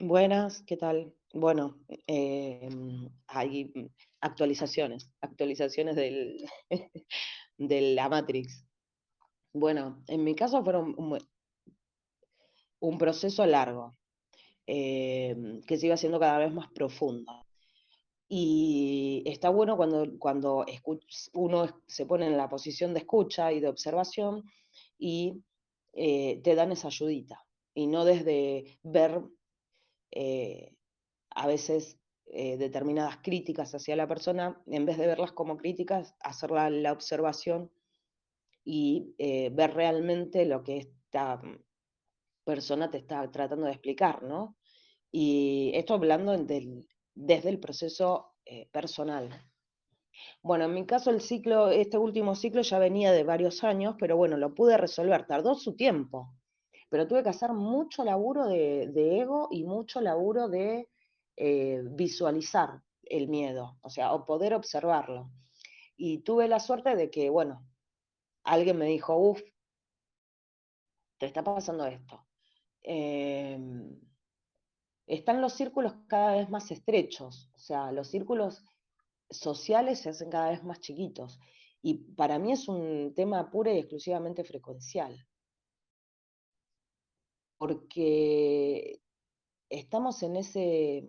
Buenas, ¿qué tal? Bueno, em, hay mm, actualizaciones, actualizaciones del, de la Matrix. Bueno, en mi caso fueron un, un proceso largo, em, que se iba haciendo cada vez más profundo. Y está bueno cuando, cuando uno se pone en la posición de escucha y de observación y eh, te dan esa ayudita. Y no desde ver eh, a veces eh, determinadas críticas hacia la persona, en vez de verlas como críticas, hacer la, observación y eh, ver realmente lo que esta persona te está tratando de explicar, ¿no? Y esto hablando desde el proceso personal. Bueno, en mi caso el ciclo, este último ciclo ya venía de varios años, pero bueno, lo pude resolver, tardó su tiempo, pero tuve que hacer mucho laburo de, ego y mucho laburo de eh, visualizar el miedo, o sea, o poder observarlo. Y tuve la suerte de que, bueno, alguien me dijo, uff, te está pasando esto. Em, están los círculos cada vez más estrechos, o sea, los círculos sociales se hacen cada vez más chiquitos. Y para mí es un tema pura y exclusivamente frecuencial porque estamos en ese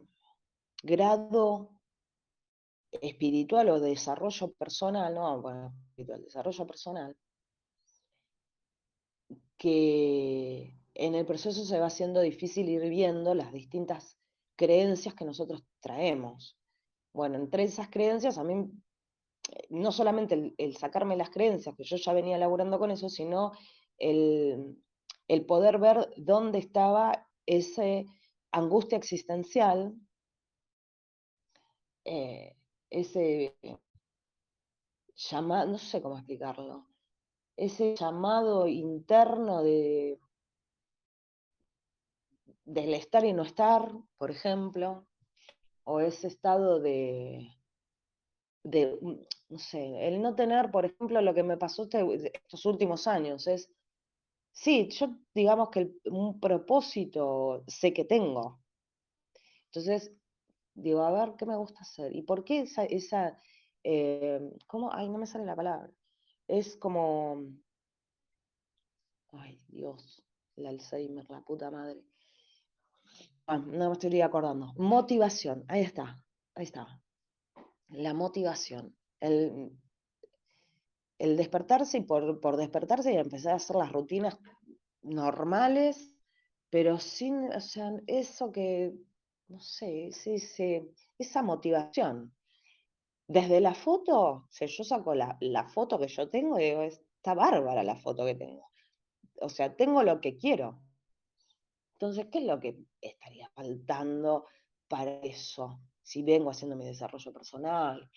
grado espiritual o de desarrollo personal, no, bueno, espiritual, desarrollo personal, que en el proceso se va haciendo difícil ir viendo las distintas creencias que nosotros traemos. Bueno, entre esas creencias, a mí, no solamente el, el sacarme las creencias, que yo ya venía elaborando con eso, sino el el poder ver dónde estaba esa angustia existencial, eh, ese llamado, no sé cómo explicarlo, ese llamado interno de del estar y no estar, por ejemplo, o ese estado de, de, no sé, el no tener, por ejemplo, lo que me pasó este, estos últimos años, es Sí, yo digamos que un propósito sé que tengo. Entonces, digo, a ver, ¿qué me gusta hacer? ¿Y por qué esa, eh, ¿cómo? Ay, no me sale la palabra. Es como, ay, Dios, el Alzheimer, la puta madre. Ah, no me estoy acordando. Motivación, ahí está, ahí está. La motivación. El, el despertarse y por, despertarse y empezar a hacer las rutinas normales, pero sin, o sea, eso que, no sé, esa motivación. Desde la foto, si yo saco la, foto que yo tengo, digo, está bárbara la foto que tengo. O sea, tengo lo que quiero. Entonces, ¿qué es lo que estaría faltando para eso? Si vengo haciendo mi desarrollo personal,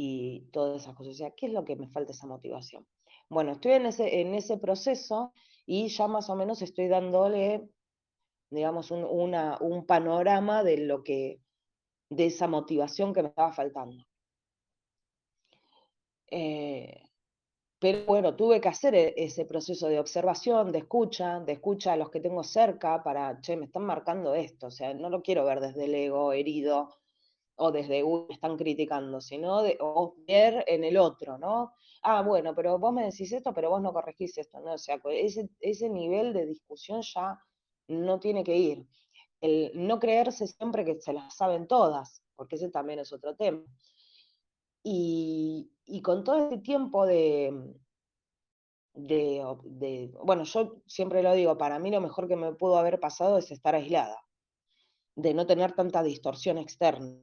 y todas esas cosas. O sea, ¿qué es lo que me falta esa motivación? Bueno, estoy en ese, en ese proceso y ya más o menos estoy dándole, digamos, un, un panorama de lo que, de esa motivación que me estaba faltando. Eh, pero bueno, tuve que hacer e, ese proceso de observación, de escucha, de escucha a los que tengo cerca para, che, me están marcando esto, o sea, no lo quiero ver desde el ego herido, o desde uno están criticando, sino de, ver en el otro, ¿no? Ah, bueno, pero vos me decís esto, pero vos no corregís esto, ¿no? O sea, ese, ese nivel de discusión ya no tiene que ir. El no creerse siempre que se las saben todas, porque ese también es otro tema. Y, con todo este tiempo de, de, bueno, yo siempre lo digo, para mí lo mejor que me pudo haber pasado es estar aislada, de no tener tanta distorsión externa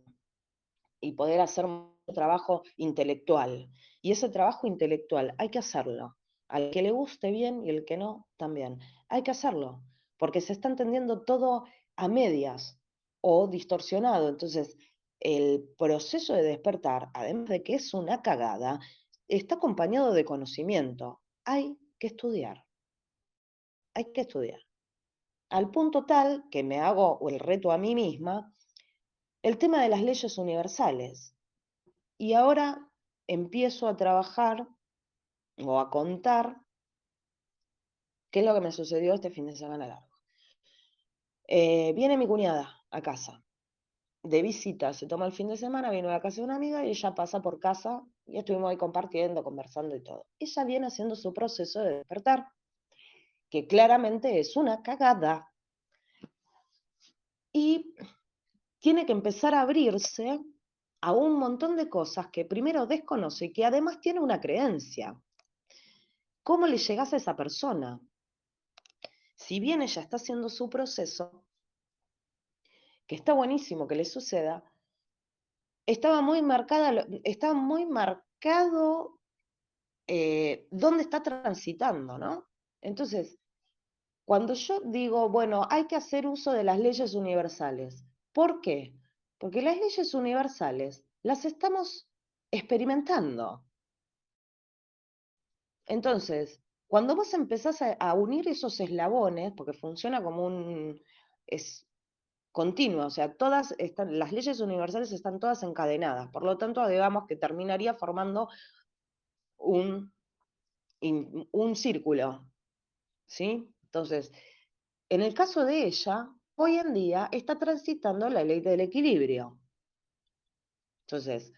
y poder hacer un trabajo intelectual. Y ese trabajo intelectual hay que hacerlo. Al que le guste bien y el que no, también. Hay que hacerlo, porque se está entendiendo todo a medias o distorsionado. Entonces, el proceso de despertar, además de que es una cagada, está acompañado de conocimiento. Hay que estudiar. Hay que estudiar. Al punto tal que me hago el reto a mí misma el tema de las leyes universales. Y ahora empiezo a trabajar o a contar qué es lo que me sucedió este fin de semana largo. Eh, viene mi cuñada a casa de visita, se toma el fin de semana, viene a casa de una amiga y ella pasa por casa y estuvimos ahí compartiendo, conversando y todo. Ella viene haciendo su proceso de despertar, que claramente es una cagada. Y tiene que empezar a abrirse a un montón de cosas que primero desconoce y que además tiene una creencia. ¿Cómo le llegas a esa persona? Si bien ella está haciendo su proceso, que está buenísimo que le suceda, estaba muy marcada, estaba muy marcado eh, dónde está transitando, ¿no? Entonces, cuando yo digo, bueno, hay que hacer uso de las leyes universales, ¿por qué? Porque las leyes universales las estamos experimentando. Entonces, cuando vos empezás a, unir esos eslabones, porque funciona como un, es continua, o sea, todas las leyes universales están todas encadenadas, por lo tanto, digamos que terminaría formando un, un círculo, ¿sí? Entonces, en el caso de ella, hoy en día está transitando la ley del equilibrio. Entonces,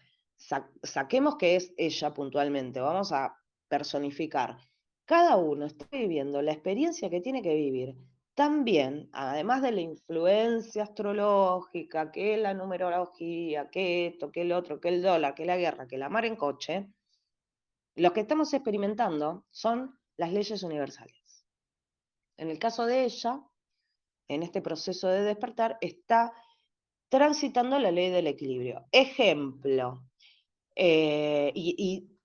saquemos que es ella puntualmente, vamos a personificar. Cada uno está viviendo la experiencia que tiene que vivir también, además de la influencia astrológica, que la numerología, que esto, que el otro, que el dólar, que la guerra, que la mar en coche, lo que estamos experimentando son las leyes universales. En el caso de ella, en este proceso de despertar, está transitando la ley del equilibrio. Ejemplo, eh, y, y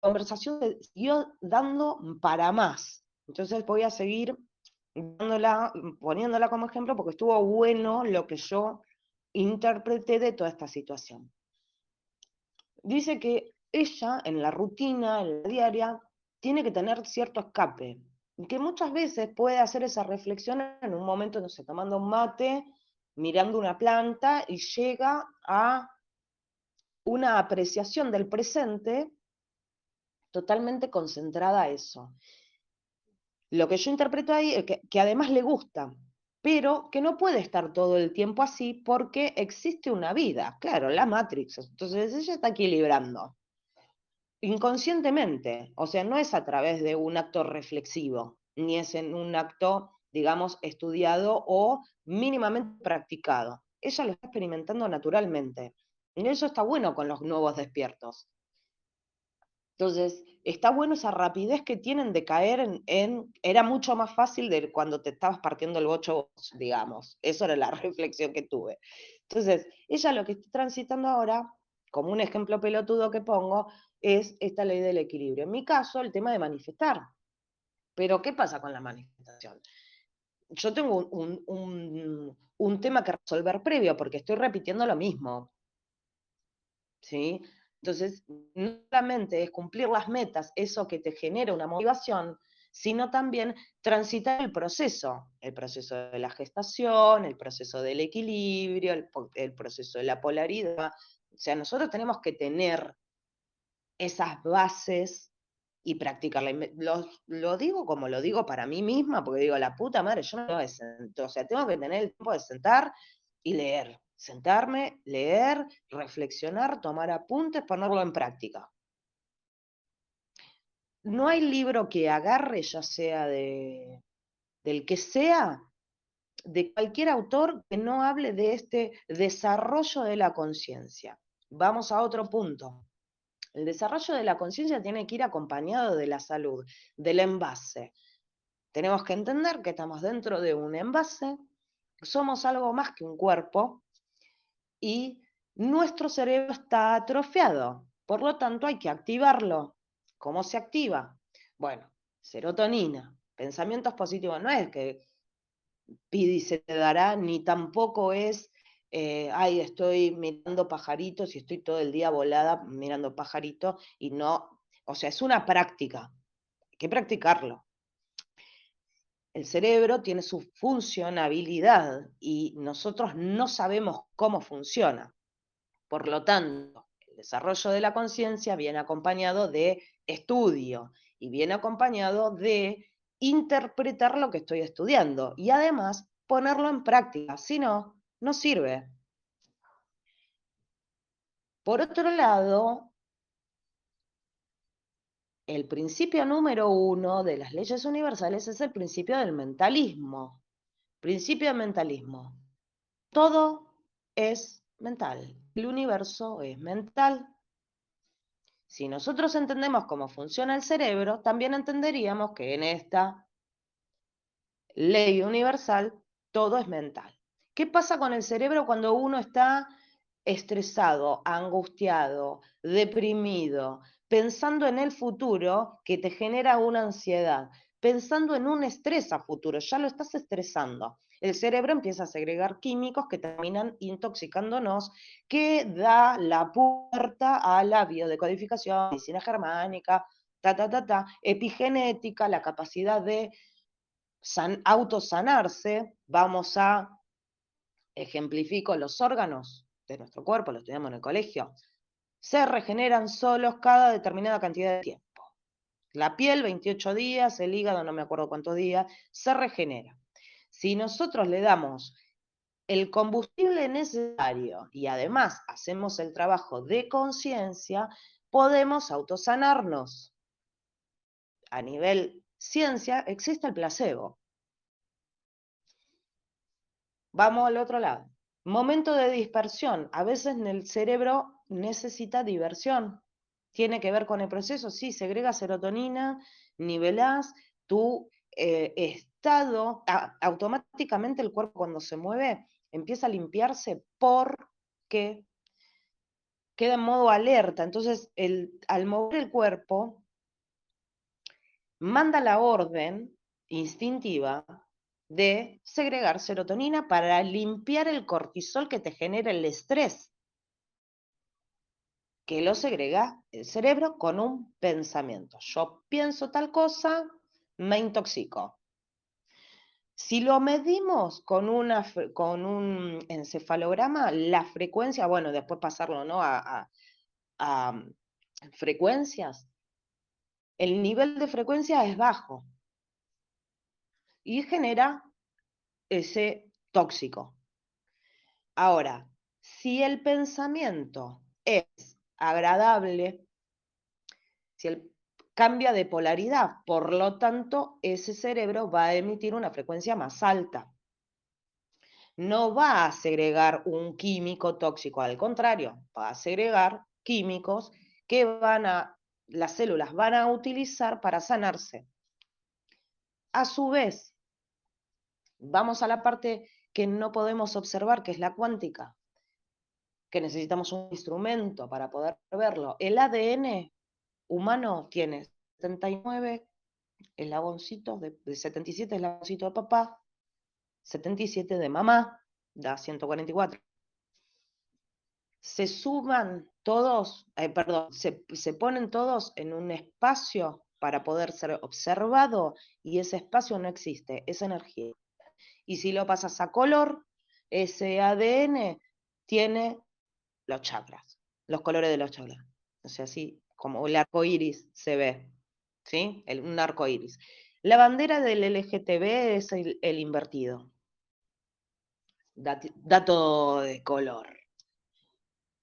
conversación siguió dando para más. Entonces voy a seguir poniéndola como ejemplo porque estuvo bueno lo que yo interpreté de toda esta situación. Dice que ella en la rutina, en la diaria, tiene que tener cierto escape, que muchas veces puede hacer esa reflexión en un momento, no sé, tomando un mate, mirando una planta y llega a una apreciación del presente totalmente concentrada eso lo que yo interpreto ahí es que, además le gusta, pero que no puede estar todo el tiempo así porque existe una vida, claro, la Matrix. Entonces ella está equilibrando inconscientemente, o sea, no es a través de un acto reflexivo, ni es en un acto, digamos, estudiado o mínimamente practicado. Ella lo está experimentando naturalmente. Y eso está bueno con los nuevos despiertos. Entonces, está bueno esa rapidez que tienen de caer en, era mucho más fácil de cuando te estabas partiendo el bocho, digamos. Eso era la reflexión que tuve. Entonces, ella lo que está transitando ahora, como un ejemplo pelotudo que pongo, es esta ley del equilibrio. En mi caso, el tema de manifestar. Pero, ¿qué pasa con la manifestación? Yo tengo un, un tema que resolver previo, porque estoy repitiendo lo mismo. ¿Sí? Entonces, no solamente es cumplir las metas, eso que te genera una motivación, sino también transitar el proceso, el proceso de la gestación, el proceso del equilibrio, el, proceso de la polaridad. O sea, nosotros tenemos que tener esas bases y practicarla. Lo, digo como lo digo para mí misma, porque digo, la puta madre, yo no tengo que o sea, tengo que tener el tiempo de sentar y leer sentarme, leer, reflexionar, tomar apuntes, ponerlo en práctica. No hay libro que agarre, ya sea de, del que sea, de cualquier autor que no hable de este desarrollo de la conciencia. Vamos a otro punto. El desarrollo de la conciencia tiene que ir acompañado de la salud, del envase. Tenemos que entender que estamos dentro de un envase, somos algo más que un cuerpo, y nuestro cerebro está atrofiado. Por lo tanto, hay que activarlo. ¿Cómo se activa? Bueno, serotonina, pensamientos positivos. No es que pide y se te dará, ni tampoco es, eh, ay, estoy mirando pajaritos y estoy todo el día volada mirando pajaritos y no, o sea, es una práctica. Hay que practicarlo el cerebro tiene su funcionabilidad y nosotros no sabemos cómo funciona. Por lo tanto, el desarrollo de la conciencia viene acompañado de estudio y viene acompañado de interpretar lo que estoy estudiando y además ponerlo en práctica. Si no, no sirve. Por otro lado, el principio número uno de las leyes universales es el principio del mentalismo. Principio del mentalismo. Todo es mental. El universo es mental. Si nosotros entendemos cómo funciona el cerebro, también entenderíamos que en esta ley universal todo es mental. ¿Qué pasa con el cerebro cuando uno está estresado, angustiado, deprimido, pensando en el futuro que te genera una ansiedad, pensando en un estrés a futuro, ya lo estás estresando. El cerebro empieza a segregar químicos que terminan intoxicándonos, que da la puerta a la biodecodificación, medicina germánica, ta, ta, ta, ta, epigenética, la capacidad de autosanarse. Vamos a, ejemplifico, los órganos de nuestro cuerpo, lo estudiamos en el colegio, se regeneran solos cada determinada cantidad de tiempo. La piel, 28 días, el hígado, no me acuerdo cuántos días, se regenera. Si nosotros le damos el combustible necesario y además hacemos el trabajo de conciencia, podemos autosanarnos. A nivel ciencia existe el placebo. Vamos al otro lado. Momento de dispersión. A veces el cerebro necesita diversión. Tiene que ver con el proceso, sí, segrega serotonina, nivelás tu eh, estado, automáticamente el cuerpo cuando se mueve empieza a limpiarse porque queda en modo alerta. Entonces, el, al mover el cuerpo, manda la orden instintiva de segregar serotonina para limpiar el cortisol que te genera el estrés, que lo segrega el cerebro con un pensamiento. Yo pienso tal cosa, me intoxico. Si lo medimos con, una, con un encefalograma, la frecuencia, bueno, después pasarlo ¿no? a, a mm, frecuencias, el nivel de frecuencia es bajo y genera ese tóxico. Ahora, si el pensamiento es agradable, si el, cambia de polaridad, por lo tanto, ese cerebro va a emitir una frecuencia más alta. No va a segregar un químico tóxico, al contrario, va a segregar químicos que van a, las células van a utilizar para sanarse. A su vez, Vamos a la parte que no podemos observar, que es la cuántica, que necesitamos un instrumento para poder verlo. El ADN humano tiene 79 eslaboncitos, de, de 77 eslaboncitos de papá, 77 de mamá, da 144. Se suman todos, eh, perdón, se, se ponen todos en un espacio para poder ser observado y ese espacio no existe, es energía. Y si lo pasas a color, ese ADN tiene los chakras, los colores de los chakras. O sea, así como el arco iris se ve, ¿sí? un arco iris. La bandera del LGTB es el, invertido. dato de color.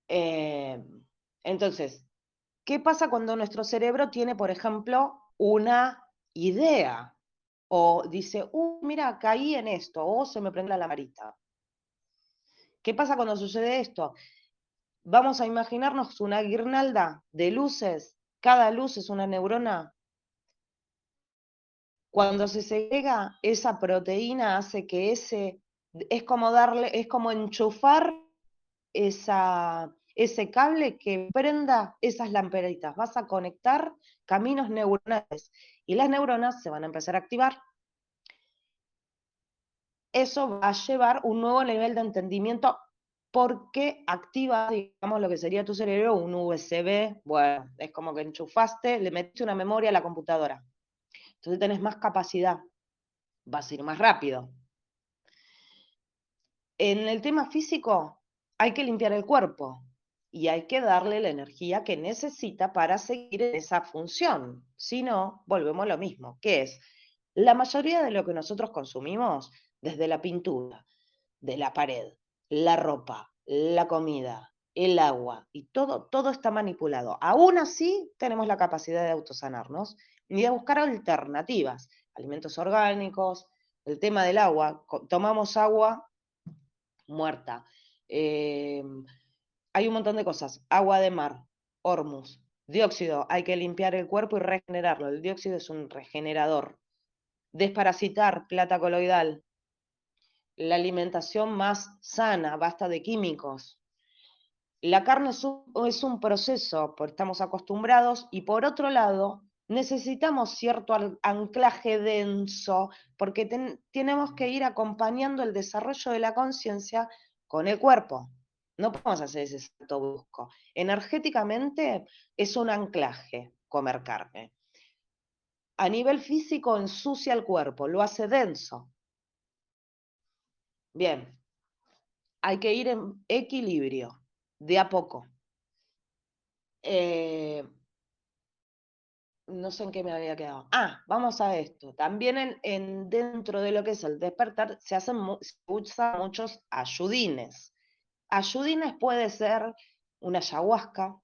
Eh, entonces, ¿qué pasa cuando nuestro cerebro tiene, por ejemplo, una idea? O dice, uh, mira, caí en esto, o se me prende la lamarita. ¿Qué pasa cuando sucede esto? Vamos a imaginarnos una guirnalda de luces, cada luz es una neurona. Cuando se segrega, esa proteína hace que ese, es como darle, es como enchufar esa, ese cable que prenda esas lamparitas. Vas a conectar caminos neuronales y las neuronas se van a empezar a activar. Eso va a llevar un nuevo nivel de entendimiento porque activa, digamos, lo que sería tu cerebro, un USB, bueno, es como que enchufaste, le metiste una memoria a la computadora. Entonces tenés más capacidad, vas a ir más rápido. En el tema físico hay que limpiar el cuerpo, y hay que darle la energía que necesita para seguir en esa función. Si no, volvemos a lo mismo, que es la mayoría de lo que nosotros consumimos, desde la pintura, de la pared, la ropa, la comida, el agua y todo, todo está manipulado. Aún así, tenemos la capacidad de autosanarnos y de buscar alternativas, alimentos orgánicos, el tema del agua, tomamos agua muerta. Eh, hay un montón de cosas, agua de mar, hormus, dióxido, hay que limpiar el cuerpo y regenerarlo. El dióxido es un regenerador. Desparasitar, plata coloidal, la alimentación más sana, basta de químicos. La carne es un, proceso, porque estamos acostumbrados, y por otro lado, necesitamos cierto anclaje denso, porque tenemos que ir acompañando el desarrollo de la conciencia con el cuerpo. No podemos hacer ese salto brusco. Energéticamente es un anclaje comer carne. A nivel físico ensucia el cuerpo, lo hace denso. Bien, hay que ir en equilibrio, de a poco. Eh, no sé en qué me había quedado. Ah, vamos a esto. También en, dentro de lo que es el despertar se hacen se usan muchos ayudines. Ayudines puede ser una ayahuasca,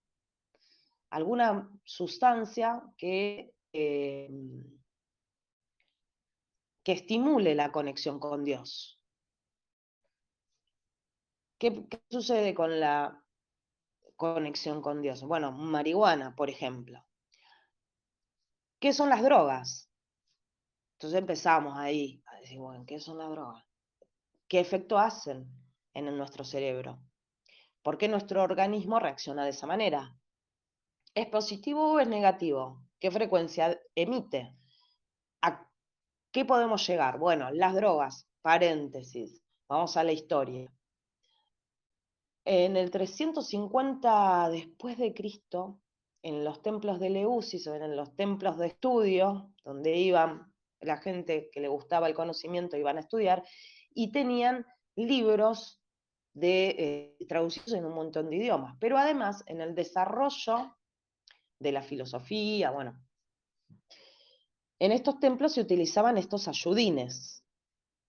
alguna sustancia que, em, que estimule la conexión con Dios. ¿Qué, ¿Qué sucede con la conexión con Dios? Bueno, marihuana, por ejemplo ¿Qué son las drogas? Entonces empezamos ahí a decir, bueno, ¿qué son las drogas? ¿Qué efecto hacen en nuestro cerebro? ¿Por qué nuestro organismo reacciona de esa manera? ¿Es positivo o es negativo? ¿Qué frecuencia emite? ¿A qué podemos llegar? Bueno, las drogas, paréntesis, vamos a la historia. En el 350 después de Cristo, en los templos de Leusis o en los templos de estudio, donde iban la gente que le gustaba el conocimiento, iban a estudiar, y tenían libros de, eh, traducidos en un montón de idiomas. Pero además, en el desarrollo de la filosofía, bueno, en estos templos se utilizaban estos ayudines,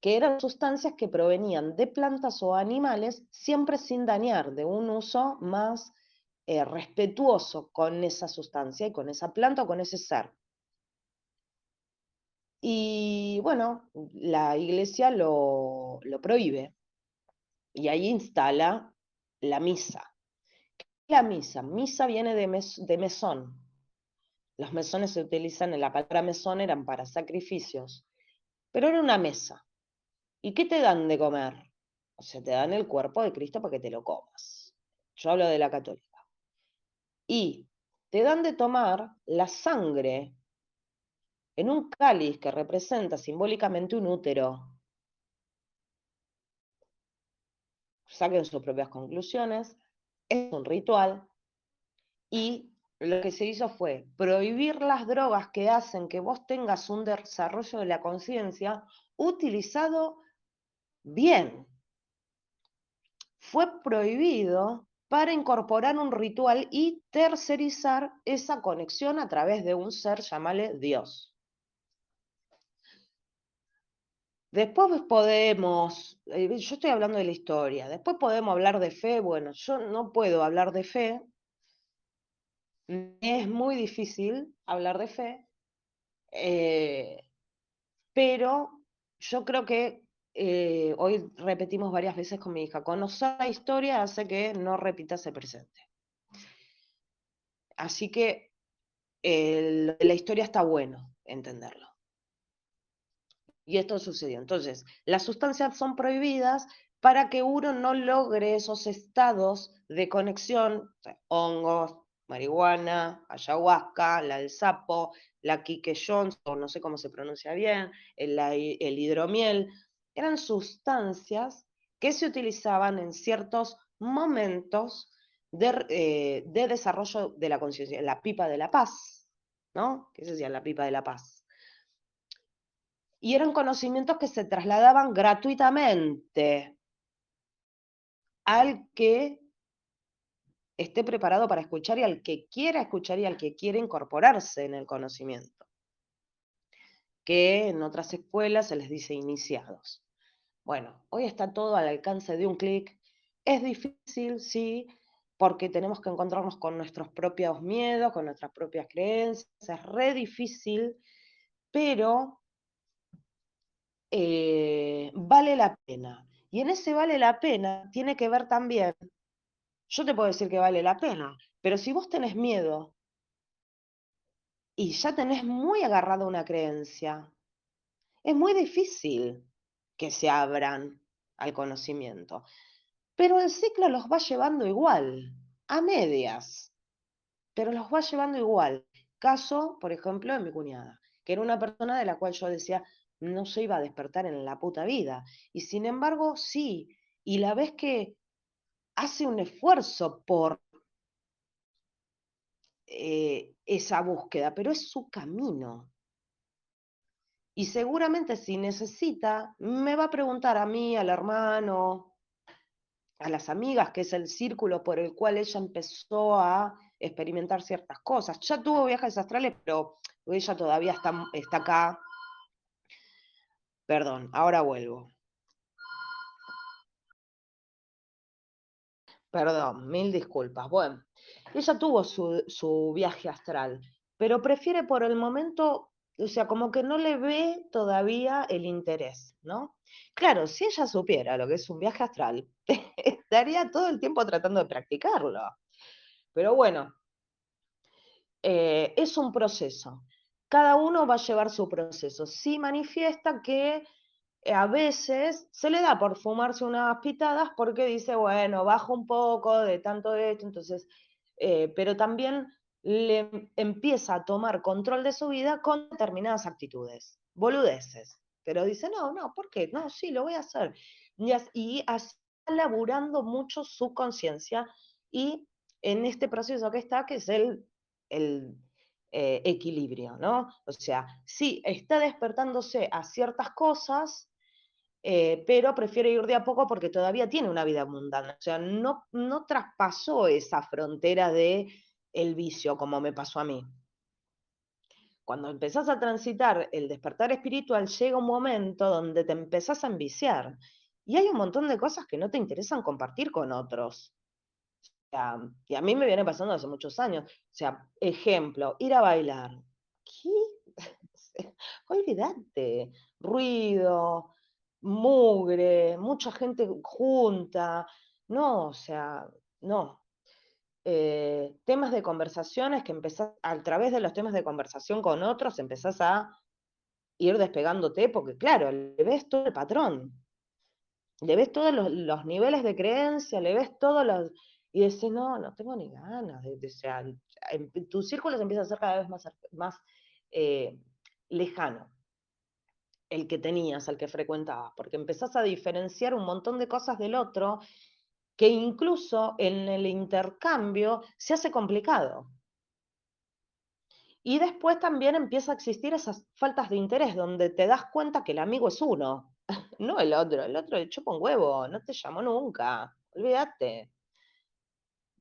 que eran sustancias que provenían de plantas o animales, siempre sin dañar, de un uso más eh, respetuoso con esa sustancia y con esa planta o con ese ser. Y bueno, la iglesia lo, prohíbe y ahí instala la misa. La misa, misa viene de, de mesón. Los mesones se utilizan, en la palabra mesón eran para sacrificios, pero era una mesa. ¿Y qué te dan de comer? O sea, te dan el cuerpo de Cristo para que te lo comas. Yo hablo de la católica y te dan de tomar la sangre en un cáliz que representa simbólicamente un útero. Saquen sus propias conclusiones, es un ritual y lo que se hizo fue prohibir las drogas que hacen que vos tengas un desarrollo de la conciencia utilizado bien. Fue prohibido para incorporar un ritual y tercerizar esa conexión a través de un ser, llamale Dios. Después podemos, eh, yo estoy hablando de la historia, después podemos hablar de fe, bueno, yo no puedo hablar de fe, es muy difícil hablar de fe, eh, pero yo creo que eh, hoy repetimos varias veces con mi hija, conocer la historia hace que no repita ese presente. Así que la historia está bueno entenderlo. Y esto sucedió. Entonces, las sustancias son prohibidas para que uno no logre esos estados de conexión, hongos, marihuana, ayahuasca, la del sapo, la Kike Jones, o no sé cómo se pronuncia bien, el hidromiel, eran sustancias que se utilizaban en ciertos momentos eh, de, desarrollo de la conciencia, la pipa de la paz, ¿no? ¿Qué se decía la pipa de la paz? Y eran conocimientos que se trasladaban gratuitamente al que esté preparado para escuchar y al que quiera escuchar y al que quiera incorporarse en el conocimiento, que en otras escuelas se les dice iniciados. Bueno, hoy está todo al alcance de un clic Es difícil, sí, porque tenemos que encontrarnos con nuestros propios miedos, con nuestras propias creencias, es re difícil, pero eh, vale la pena. Y en ese vale la pena tiene que ver también, yo te puedo decir que vale la pena, pero si vos tenés miedo y ya tenés muy agarrada una creencia, es muy difícil que se abran al conocimiento. Pero el ciclo los va llevando igual, a medias, pero los va llevando igual. Caso, por ejemplo, de mi cuñada, que era una persona de la cual yo decía, no se iba a despertar en la puta vida. Y sin embargo, sí. Y la vez que hace un esfuerzo por eh, esa búsqueda, pero es su camino. Y seguramente si necesita, me va a preguntar a mí, al hermano, a las amigas, que es el círculo por el cual ella empezó a experimentar ciertas cosas. Ya tuvo viajes astrales, pero ella todavía está, está acá. Perdón, ahora vuelvo. Perdón, mil disculpas. Bueno, ella tuvo su, su viaje astral, pero prefiere por el momento o sea, como que no le ve todavía el interés, ¿no? Claro, si ella supiera lo que es un viaje astral, estaría todo el tiempo tratando de practicarlo. Pero bueno, eh, es un proceso. Cada uno va a llevar su proceso. Sí manifiesta que eh, a veces se le da por fumarse unas pitadas porque dice, bueno, bajo un poco de tanto de esto, entonces, eh, pero también le empieza a tomar control de su vida con determinadas actitudes, boludeces. Pero dice, no, no, ¿por qué? No, sí, lo voy a hacer. Y, y así está laburando mucho su conciencia y en este proceso que está, que es el, el eh, equilibrio, ¿no? O sea, sí, está despertándose a ciertas cosas, eh, pero prefiere ir de a poco porque todavía tiene una vida mundana. O sea, no, no traspasó esa frontera de el vicio, como me pasó a mí. Cuando empezás a transitar el despertar espiritual, llega un momento donde te empezás a enviciar. Y hay un montón de cosas que no te interesan compartir con otros. Y a mí me viene pasando hace muchos años. O sea, ejemplo, ir a bailar. ¿Qué? Olvídate. Ruido, mugre, mucha gente junta. No, o sea, no. Eh, temas de conversaciones que empezás, a través de los temas de conversación con otros, empezás a ir despegándote, porque claro, le ves todo el patrón, le ves todos los, niveles de creencia, le ves todos los... Y dices, no, no tengo ni ganas. De, o sea, tu círculo se empieza a hacer cada vez más, más eh, lejano el que tenías, el que frecuentabas, porque empezás a diferenciar un montón de cosas del otro que incluso en el intercambio se hace complicado. Y después también empieza a existir esas faltas de interés, donde te das cuenta que el amigo es uno, no el otro. El otro le chupa un huevo, no te llamó nunca, olvídate.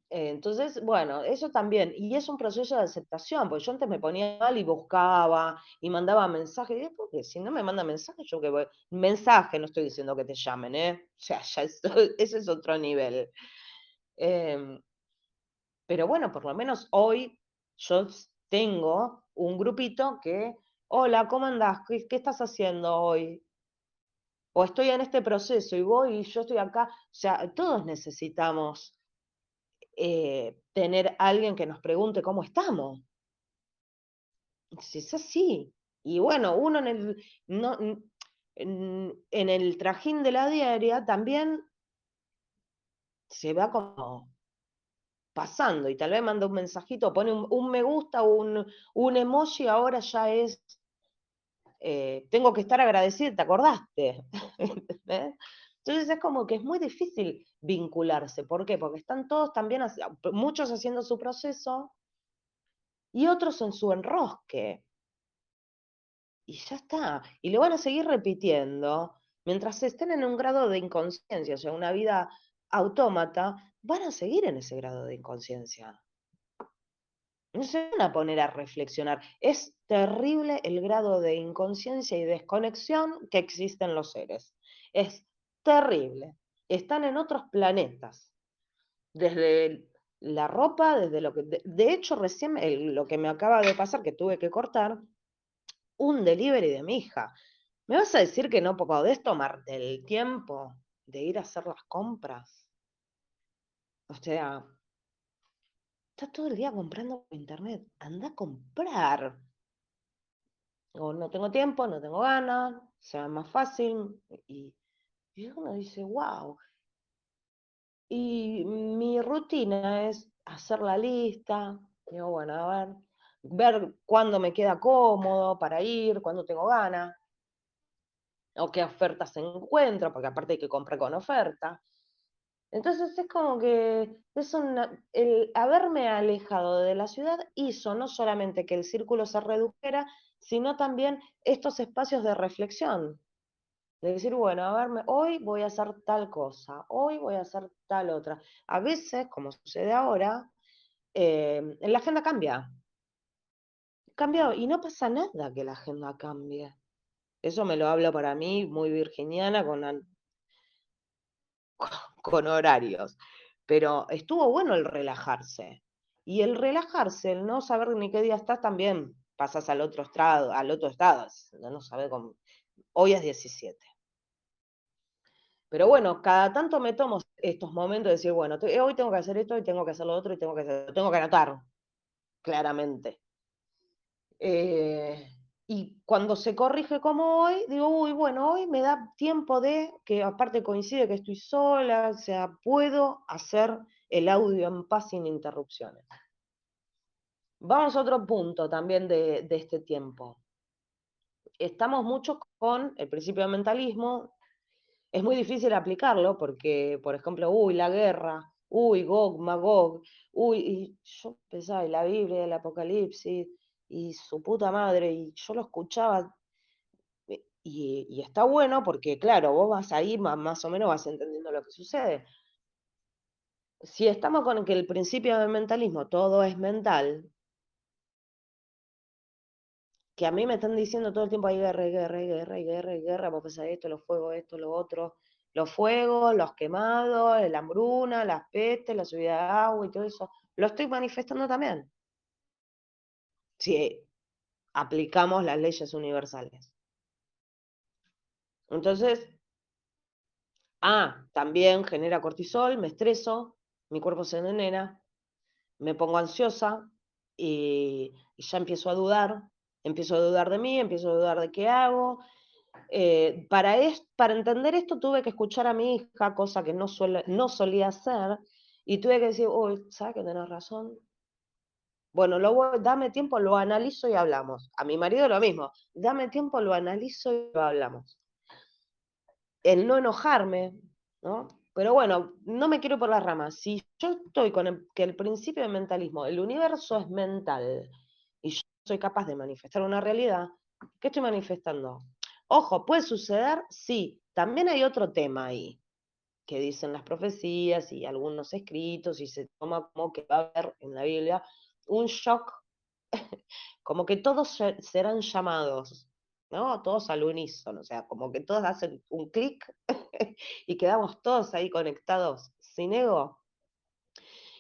Entonces, bueno, eso también, y es un proceso de aceptación, porque yo antes me ponía mal y buscaba y mandaba mensajes, porque si no me manda mensajes, yo que voy, mensaje, no estoy diciendo que te llamen, ¿eh? O sea, ya ese es otro nivel. Em, pero bueno, por lo menos hoy yo tengo un grupito que, hola, ¿cómo andás? ¿Qué, qué estás haciendo hoy? O estoy en este proceso y voy y yo estoy acá. O sea, todos necesitamos eh, tener alguien que nos pregunte cómo estamos. Es así. Y bueno, uno en el, no, trajín de la diaria también se va como pasando y tal vez manda un mensajito, pone un, me gusta, un, un emoji, ahora ya es, eh, tengo que estar agradecida, ¿te acordaste? Entonces es como que es muy difícil vincularse. ¿Por qué? Porque están todos también, muchos haciendo su proceso y otros en su enrosque. Y ya está. Y lo van a seguir repitiendo. Mientras estén en un grado de inconsciencia, o sea, una vida autómata, van a seguir en ese grado de inconsciencia. No se van a poner a reflexionar. Es terrible el grado de inconsciencia y desconexión que existe en los seres. Es terrible. están en otros planetas. Desde la ropa, desde lo que... De, hecho, recién lo que me acaba de pasar, que tuve que cortar, un delivery de mi hija. ¿Me vas a decir que no podés tomarte el tiempo de ir a hacer las compras? O sea, está todo el día comprando por internet. Anda a comprar. O no tengo tiempo, no tengo ganas, sea más fácil. Y, y uno dice, wow. Y mi rutina es hacer la lista. Digo, bueno, a ver, ver cuándo me queda cómodo para ir, cuándo tengo ganas, o qué ofertas encuentro, porque aparte hay que comprar con oferta. Entonces es como que es el haberme alejado de la ciudad hizo no solamente que el círculo se redujera, sino también estos espacios de reflexión. De decir, bueno, a ver, hoy voy a hacer tal cosa, hoy voy a hacer tal otra. A veces, como sucede ahora, eh, la agenda cambia. Cambia y no pasa nada que la agenda cambie. Eso me lo hablo para mí, muy virginiana, con, con horarios. Pero estuvo bueno el relajarse. Y el relajarse, el no saber ni qué día estás, también pasas al otro estado, al otro estado, no sabe cómo. Hoy es 17. Pero bueno, cada tanto me tomo estos momentos de decir, bueno, hoy tengo que hacer esto, y tengo que hacer lo otro, y tengo que hacer, tengo que anotar, claramente. Eh, y cuando se corrige como hoy, digo, uy, bueno, hoy me da tiempo de, que aparte coincide que estoy sola, o sea, puedo hacer el audio en paz sin interrupciones. Vamos a otro punto también de, de este tiempo. Estamos mucho con el principio de mentalismo, es muy difícil aplicarlo porque, por ejemplo, uy, la guerra, uy, Gog, Magog, uy, y yo pensaba en la Biblia, el Apocalipsis, y su puta madre, y yo lo escuchaba, eh, y, está bueno porque, claro, vos vas ahí, más, más o menos vas entendiendo lo que sucede. Si estamos con que el principio del mentalismo todo es mental, que a mí me están diciendo todo el tiempo hay guerra, guerra, guerra, hay guerra, hay guerra, vos pensás esto, los fuegos, esto, lo otro, los fuegos, los quemados, la hambruna, las pestes, la subida de agua y todo eso, lo estoy manifestando también. Si aplicamos las leyes universales. Entonces, ah, también genera cortisol, me estreso, mi cuerpo se envenena, me pongo ansiosa y ya empiezo a dudar, empiezo a dudar de mí, empiezo a dudar de qué hago. Eh, para, para entender esto tuve que escuchar a mi hija, cosa que no, no solía hacer, y tuve que decir, uy, ¿sabes que tenés razón? Bueno, luego dame tiempo, lo analizo y hablamos. A mi marido lo mismo, dame tiempo, lo analizo y lo hablamos. El no enojarme, ¿no? Pero bueno, no me quiero por las ramas. Si yo estoy con que el principio de mentalismo, el universo es mental, y yo soy capaz de manifestar una realidad, ¿qué estoy manifestando? Ojo, ¿puede suceder? Sí. También hay otro tema ahí, que dicen las profecías y algunos escritos, y se toma como que va a haber en la Biblia un shock, como que todos serán llamados, ¿no? Todos al unísono, o sea, como que todos hacen un clic y quedamos todos ahí conectados sin ego.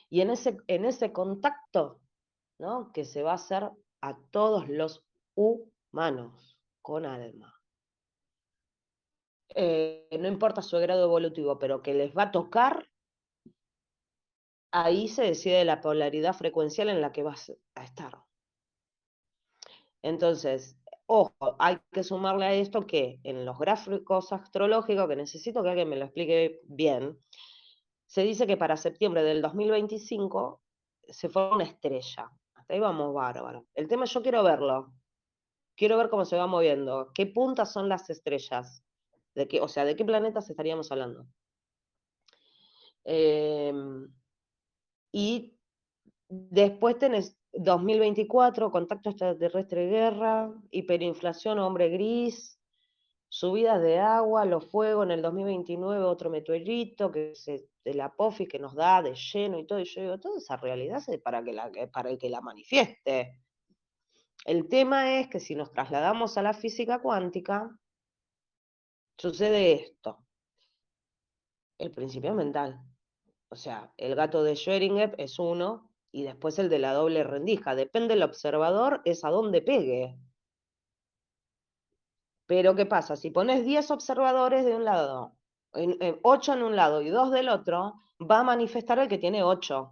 Y en ese, en ese contacto, ¿no? Que se va a hacer a todos los humanos con alma. Eh, no importa su grado evolutivo, pero que les va a tocar, ahí se decide la polaridad frecuencial en la que vas a estar. Entonces, ojo, hay que sumarle a esto que en los gráficos astrológicos, que necesito que alguien me lo explique bien, se dice que para septiembre del 2025 se fue una estrella ahí vamos bárbaro. El tema yo quiero verlo. Quiero ver cómo se va moviendo. ¿Qué puntas son las estrellas? ¿De qué, o sea, ¿de qué planetas estaríamos hablando? Em, y después tenés 2024, contacto extraterrestre guerra, hiperinflación, hombre gris, subidas de agua, los fuegos en el 2029, otro meteorito, que es de la POFI que nos da de lleno y todo, y yo digo, toda esa realidad es la, para el que la manifieste. El tema es que si nos trasladamos a la física cuántica, sucede esto. El principio mental. O sea, el gato de Schrödinger es uno y después el de la doble rendija. Depende del observador, es a dónde pegue. Pero ¿qué pasa? Si pones 10 observadores de un lado, 8 en un lado y 2 del otro, va a manifestar el que tiene 8.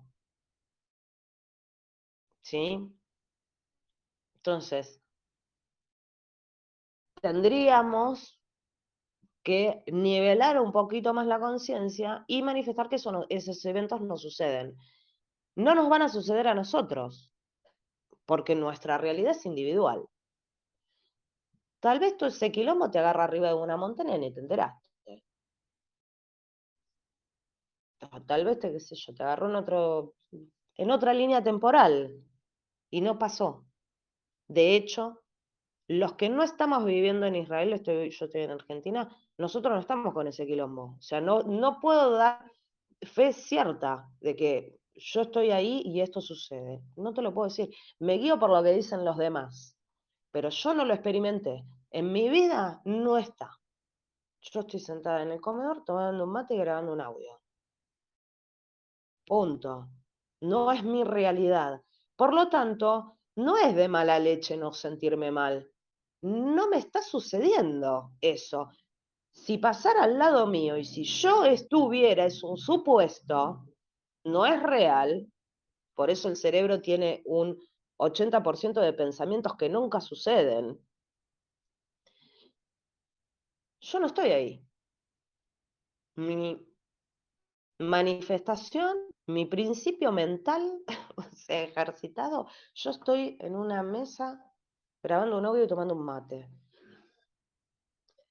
¿Sí? Entonces, tendríamos que nivelar un poquito más la conciencia y manifestar que esos eventos no suceden. No nos van a suceder a nosotros, porque nuestra realidad es individual. Tal vez tú ese quilombo te agarra arriba de una montaña y ni te enteraste. tal vez te, qué sé yo, te agarró en, otro, en otra línea temporal y no pasó. De hecho, los que no estamos viviendo en Israel, estoy, yo estoy en Argentina, nosotros no estamos con ese quilombo. O sea, no, no puedo dar fe cierta de que yo estoy ahí y esto sucede. No te lo puedo decir. Me guío por lo que dicen los demás, pero yo no lo experimenté. En mi vida no está. Yo estoy sentada en el comedor tomando un mate y grabando un audio. Punto. No es mi realidad. Por lo tanto, no es de mala leche no sentirme mal. No me está sucediendo eso. Si pasara al lado mío y si yo estuviera, es un supuesto, no es real, por eso el cerebro tiene un 80% de pensamientos que nunca suceden. Yo no estoy ahí. Mi manifestación, mi principio mental, se ha ejercitado. Yo estoy en una mesa grabando un audio y tomando un mate.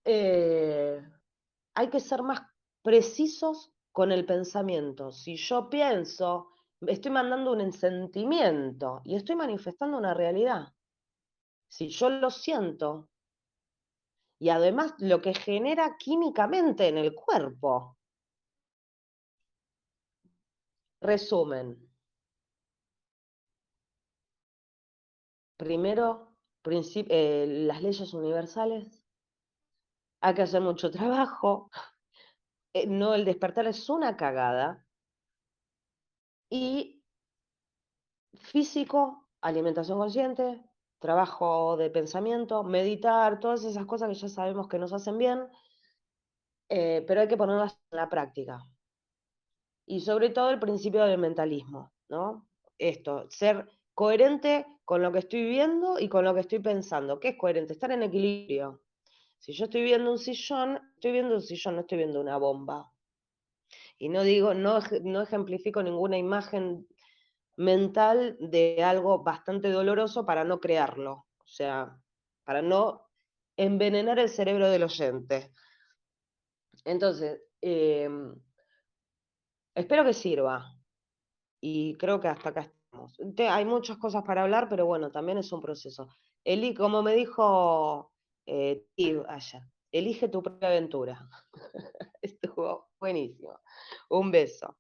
Eh, hay que ser más precisos con el pensamiento. Si yo pienso, estoy mandando un sentimiento y estoy manifestando una realidad. Si yo lo siento, y además lo que genera químicamente en el cuerpo. Resumen. Primero, eh, las leyes universales. Hay que hacer mucho trabajo. Eh, no, el despertar es una cagada. Y físico, alimentación consciente, trabajo de pensamiento, meditar, todas esas cosas que ya sabemos que nos hacen bien, eh, pero hay que ponerlas en la práctica. Y sobre todo el principio del mentalismo, ¿no? Esto, ser coherente con lo que estoy viendo y con lo que estoy pensando. ¿Qué es coherente? Estar en equilibrio. Si yo estoy viendo un sillón, estoy viendo un sillón, no estoy viendo una bomba. Y no digo, no, no ejemplifico ninguna imagen mental de algo bastante doloroso para no crearlo, o sea, para no envenenar el cerebro del oyente. Entonces, em, espero que sirva y creo que hasta acá estamos. hay muchas cosas para hablar, pero bueno, también es un proceso. Eli, como me dijo eh, ayer, elige tu propia aventura. Estuvo buenísimo. Un beso.